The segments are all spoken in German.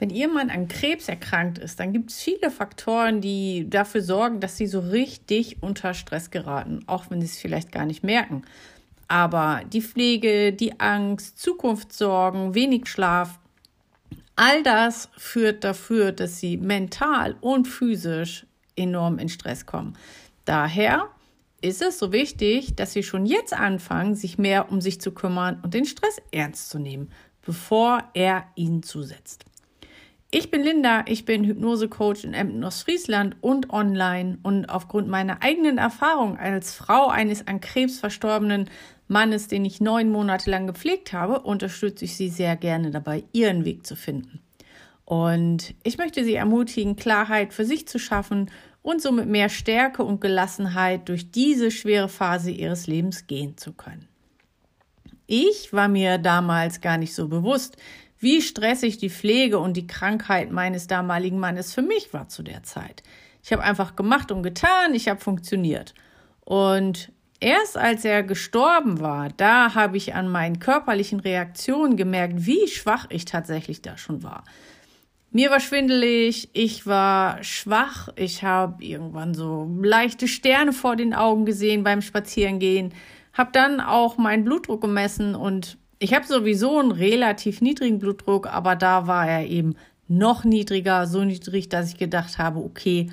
Wenn Mann an Krebs erkrankt ist, dann gibt es viele Faktoren, die dafür sorgen, dass Sie so richtig unter Stress geraten, auch wenn Sie es vielleicht gar nicht merken. Aber die Pflege, die Angst, Zukunftssorgen, wenig Schlaf, all das führt dafür, dass Sie mental und physisch enorm in Stress kommen. Daher ist es so wichtig, dass Sie schon jetzt anfangen, sich mehr um sich zu kümmern und den Stress ernst zu nehmen, bevor er Ihnen zusetzt. Ich bin Linda, ich bin Hypnosecoach in Emden, Ostfriesland und online und aufgrund meiner eigenen Erfahrung als Frau eines an Krebs verstorbenen Mannes, den ich neun Monate lang gepflegt habe, unterstütze ich Sie sehr gerne dabei, Ihren Weg zu finden. Und ich möchte Sie ermutigen, Klarheit für sich zu schaffen und somit mehr Stärke und Gelassenheit durch diese schwere Phase Ihres Lebens gehen zu können. Ich war mir damals gar nicht so bewusst, wie stressig die Pflege und die Krankheit meines damaligen Mannes für mich war zu der Zeit. Ich habe einfach gemacht und getan, ich habe funktioniert. Und erst als er gestorben war, da habe ich an meinen körperlichen Reaktionen gemerkt, wie schwach ich tatsächlich da schon war. Mir war schwindelig, ich war schwach, ich habe irgendwann so leichte Sterne vor den Augen gesehen beim Spazierengehen, habe dann auch meinen Blutdruck gemessen und ich habe sowieso einen relativ niedrigen Blutdruck, aber da war er eben noch niedriger, so niedrig, dass ich gedacht habe, okay,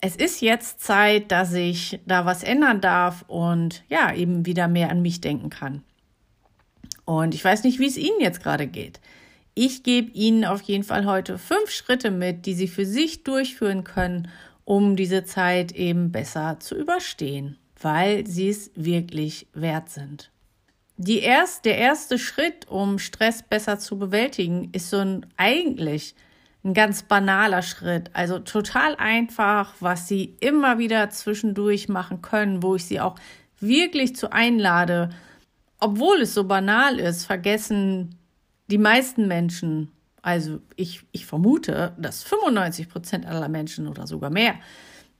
es ist jetzt Zeit, dass ich da was ändern darf und ja, eben wieder mehr an mich denken kann. Und ich weiß nicht, wie es Ihnen jetzt gerade geht. Ich gebe Ihnen auf jeden Fall heute fünf Schritte mit, die Sie für sich durchführen können, um diese Zeit eben besser zu überstehen, weil Sie es wirklich wert sind die erst, der erste Schritt, um Stress besser zu bewältigen, ist so ein eigentlich ein ganz banaler Schritt. Also total einfach, was Sie immer wieder zwischendurch machen können, wo ich Sie auch wirklich zu einlade. Obwohl es so banal ist, vergessen die meisten Menschen, also ich, ich vermute, dass 95 Prozent aller Menschen oder sogar mehr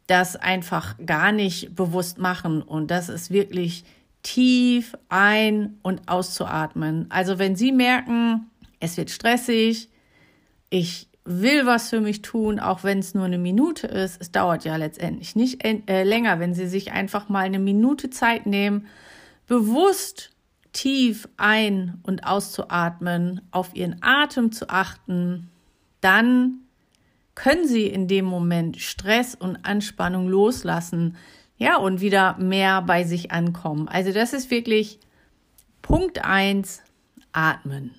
das einfach gar nicht bewusst machen. Und das ist wirklich tief ein- und auszuatmen. Also wenn Sie merken, es wird stressig, ich will was für mich tun, auch wenn es nur eine Minute ist. Es dauert ja letztendlich nicht äh, länger, wenn Sie sich einfach mal eine Minute Zeit nehmen, bewusst tief ein- und auszuatmen, auf Ihren Atem zu achten, dann können Sie in dem Moment Stress und Anspannung loslassen. Ja, und wieder mehr bei sich ankommen. Also das ist wirklich Punkt eins: atmen.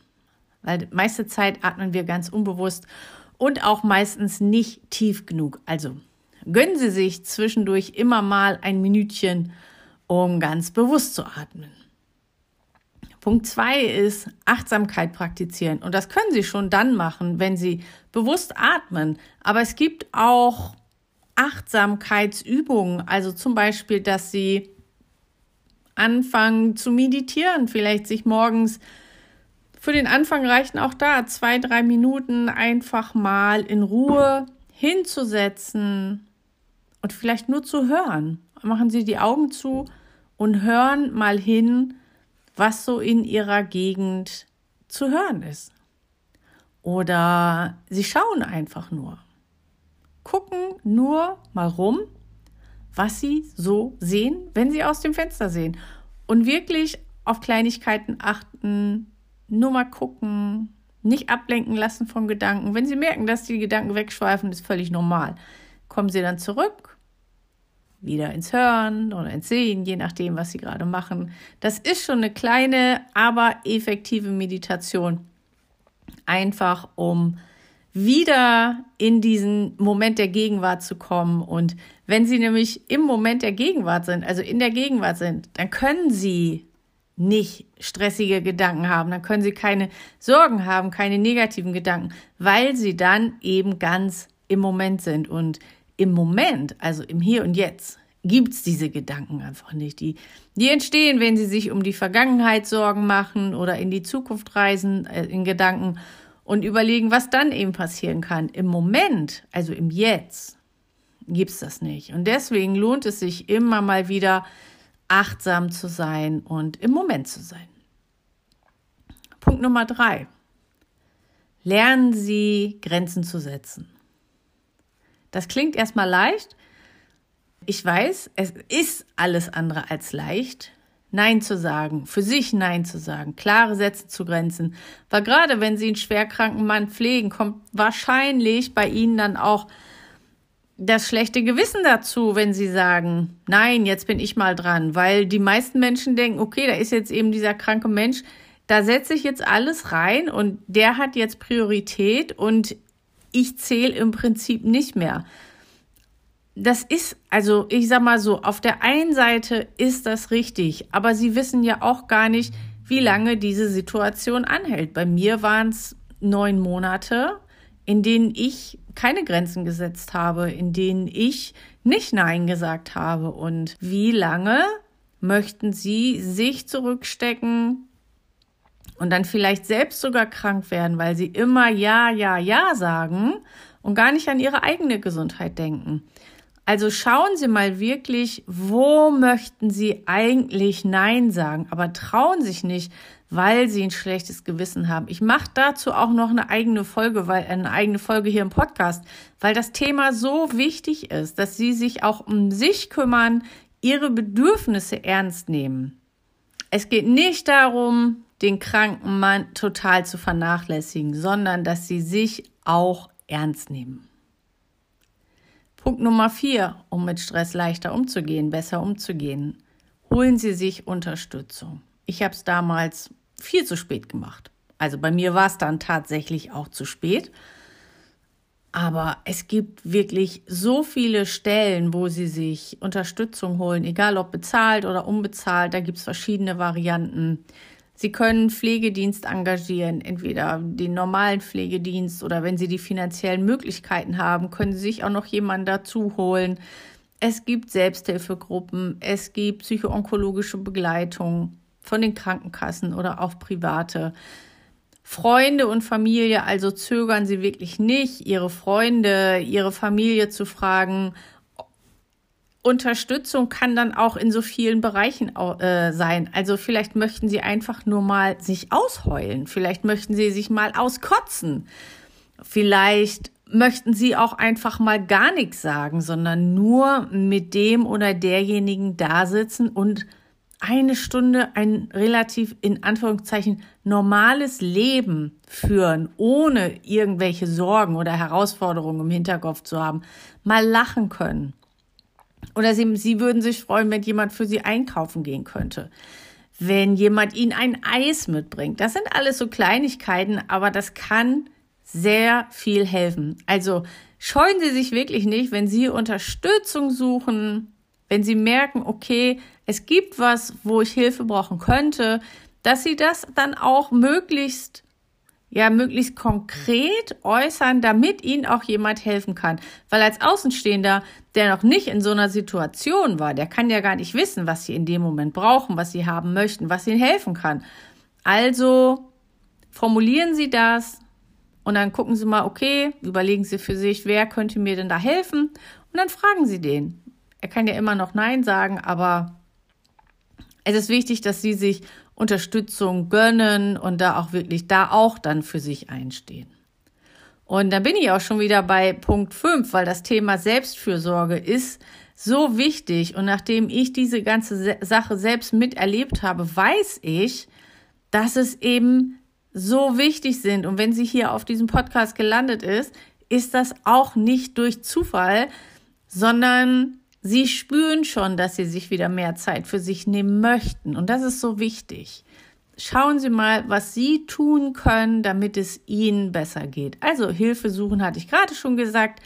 Weil meiste Zeit atmen wir ganz unbewusst und auch meistens nicht tief genug. Also gönnen Sie sich zwischendurch immer mal ein Minütchen, um ganz bewusst zu atmen. Punkt zwei ist Achtsamkeit praktizieren. Und das können Sie schon dann machen, wenn Sie bewusst atmen. Aber es gibt auch Achtsamkeitsübungen, also zum Beispiel, dass sie anfangen zu meditieren, vielleicht sich morgens für den Anfang reichen auch da zwei, drei Minuten einfach mal in Ruhe hinzusetzen und vielleicht nur zu hören. Machen Sie die Augen zu und hören mal hin, was so in Ihrer Gegend zu hören ist. Oder Sie schauen einfach nur gucken nur mal rum, was sie so sehen, wenn sie aus dem Fenster sehen. Und wirklich auf Kleinigkeiten achten, nur mal gucken, nicht ablenken lassen von Gedanken. Wenn sie merken, dass die Gedanken wegschweifen, ist völlig normal. Kommen sie dann zurück, wieder ins Hören oder ins Sehen, je nachdem, was sie gerade machen. Das ist schon eine kleine, aber effektive Meditation. Einfach um wieder in diesen Moment der Gegenwart zu kommen. Und wenn Sie nämlich im Moment der Gegenwart sind, also in der Gegenwart sind, dann können Sie nicht stressige Gedanken haben, dann können Sie keine Sorgen haben, keine negativen Gedanken, weil Sie dann eben ganz im Moment sind. Und im Moment, also im Hier und Jetzt, gibt's diese Gedanken einfach nicht. Die, die entstehen, wenn Sie sich um die Vergangenheit Sorgen machen oder in die Zukunft reisen, äh, in Gedanken und überlegen, was dann eben passieren kann. Im Moment, also im Jetzt, gibt's das nicht. Und deswegen lohnt es sich immer mal wieder achtsam zu sein und im Moment zu sein. Punkt Nummer drei. lernen Sie Grenzen zu setzen. Das klingt erstmal leicht. Ich weiß, es ist alles andere als leicht. Nein zu sagen, für sich Nein zu sagen, klare Sätze zu grenzen. Weil gerade wenn Sie einen schwerkranken Mann pflegen, kommt wahrscheinlich bei Ihnen dann auch das schlechte Gewissen dazu, wenn Sie sagen, nein, jetzt bin ich mal dran. Weil die meisten Menschen denken, okay, da ist jetzt eben dieser kranke Mensch, da setze ich jetzt alles rein und der hat jetzt Priorität und ich zähle im Prinzip nicht mehr das ist, also ich sag mal so, auf der einen Seite ist das richtig, aber sie wissen ja auch gar nicht, wie lange diese Situation anhält. Bei mir waren es neun Monate, in denen ich keine Grenzen gesetzt habe, in denen ich nicht Nein gesagt habe. Und wie lange möchten Sie sich zurückstecken und dann vielleicht selbst sogar krank werden, weil Sie immer Ja, Ja, Ja sagen und gar nicht an Ihre eigene Gesundheit denken? Also schauen Sie mal wirklich, wo möchten Sie eigentlich Nein sagen, aber trauen sich nicht, weil Sie ein schlechtes Gewissen haben. Ich mache dazu auch noch eine eigene Folge, weil eine eigene Folge hier im Podcast, weil das Thema so wichtig ist, dass Sie sich auch um sich kümmern, Ihre Bedürfnisse ernst nehmen. Es geht nicht darum, den kranken Mann total zu vernachlässigen, sondern dass Sie sich auch ernst nehmen. Punkt Nummer vier, um mit Stress leichter umzugehen, besser umzugehen. Holen Sie sich Unterstützung. Ich habe es damals viel zu spät gemacht. Also bei mir war es dann tatsächlich auch zu spät. Aber es gibt wirklich so viele Stellen, wo Sie sich Unterstützung holen, egal ob bezahlt oder unbezahlt. Da gibt es verschiedene Varianten. Sie können Pflegedienst engagieren, entweder den normalen Pflegedienst oder wenn Sie die finanziellen Möglichkeiten haben, können Sie sich auch noch jemanden dazu holen. Es gibt Selbsthilfegruppen, es gibt psychoonkologische Begleitung von den Krankenkassen oder auch private. Freunde und Familie, also zögern Sie wirklich nicht, Ihre Freunde, Ihre Familie zu fragen, Unterstützung kann dann auch in so vielen Bereichen äh, sein. Also vielleicht möchten Sie einfach nur mal sich ausheulen. Vielleicht möchten Sie sich mal auskotzen. Vielleicht möchten Sie auch einfach mal gar nichts sagen, sondern nur mit dem oder derjenigen da sitzen und eine Stunde ein relativ in Anführungszeichen normales Leben führen, ohne irgendwelche Sorgen oder Herausforderungen im Hinterkopf zu haben, mal lachen können oder sie, sie würden sich freuen, wenn jemand für sie einkaufen gehen könnte. Wenn jemand ihnen ein Eis mitbringt. Das sind alles so Kleinigkeiten, aber das kann sehr viel helfen. Also scheuen Sie sich wirklich nicht, wenn Sie Unterstützung suchen, wenn Sie merken, okay, es gibt was, wo ich Hilfe brauchen könnte, dass Sie das dann auch möglichst ja möglichst konkret äußern, damit ihnen auch jemand helfen kann. Weil als Außenstehender, der noch nicht in so einer Situation war, der kann ja gar nicht wissen, was sie in dem Moment brauchen, was sie haben möchten, was ihnen helfen kann. Also formulieren Sie das und dann gucken Sie mal, okay, überlegen Sie für sich, wer könnte mir denn da helfen? Und dann fragen Sie den. Er kann ja immer noch Nein sagen, aber es ist wichtig, dass Sie sich Unterstützung gönnen und da auch wirklich da auch dann für sich einstehen. Und da bin ich auch schon wieder bei Punkt 5, weil das Thema Selbstfürsorge ist so wichtig. Und nachdem ich diese ganze Sache selbst miterlebt habe, weiß ich, dass es eben so wichtig sind. Und wenn sie hier auf diesem Podcast gelandet ist, ist das auch nicht durch Zufall, sondern Sie spüren schon, dass Sie sich wieder mehr Zeit für sich nehmen möchten. Und das ist so wichtig. Schauen Sie mal, was Sie tun können, damit es Ihnen besser geht. Also Hilfe suchen hatte ich gerade schon gesagt.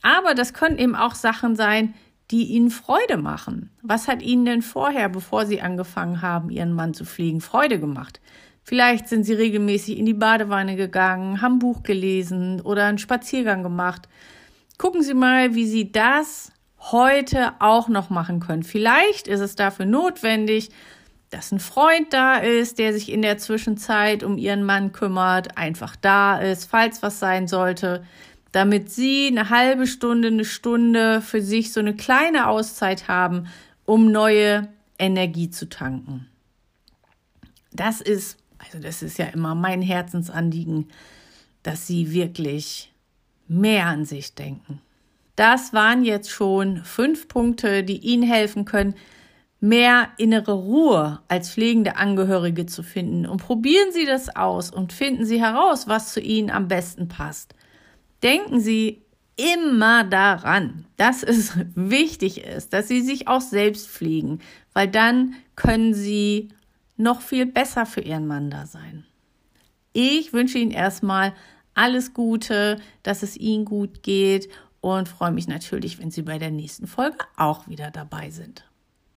Aber das können eben auch Sachen sein, die Ihnen Freude machen. Was hat Ihnen denn vorher, bevor Sie angefangen haben, Ihren Mann zu pflegen, Freude gemacht? Vielleicht sind Sie regelmäßig in die Badewanne gegangen, haben Buch gelesen oder einen Spaziergang gemacht. Gucken Sie mal, wie Sie das heute auch noch machen können. Vielleicht ist es dafür notwendig, dass ein Freund da ist, der sich in der Zwischenzeit um ihren Mann kümmert, einfach da ist, falls was sein sollte, damit sie eine halbe Stunde, eine Stunde für sich so eine kleine Auszeit haben, um neue Energie zu tanken. Das ist, also das ist ja immer mein Herzensanliegen, dass Sie wirklich mehr an sich denken. Das waren jetzt schon fünf Punkte, die Ihnen helfen können, mehr innere Ruhe als pflegende Angehörige zu finden. Und probieren Sie das aus und finden Sie heraus, was zu Ihnen am besten passt. Denken Sie immer daran, dass es wichtig ist, dass Sie sich auch selbst pflegen, weil dann können Sie noch viel besser für Ihren Mann da sein. Ich wünsche Ihnen erstmal alles Gute, dass es Ihnen gut geht und freue mich natürlich, wenn Sie bei der nächsten Folge auch wieder dabei sind.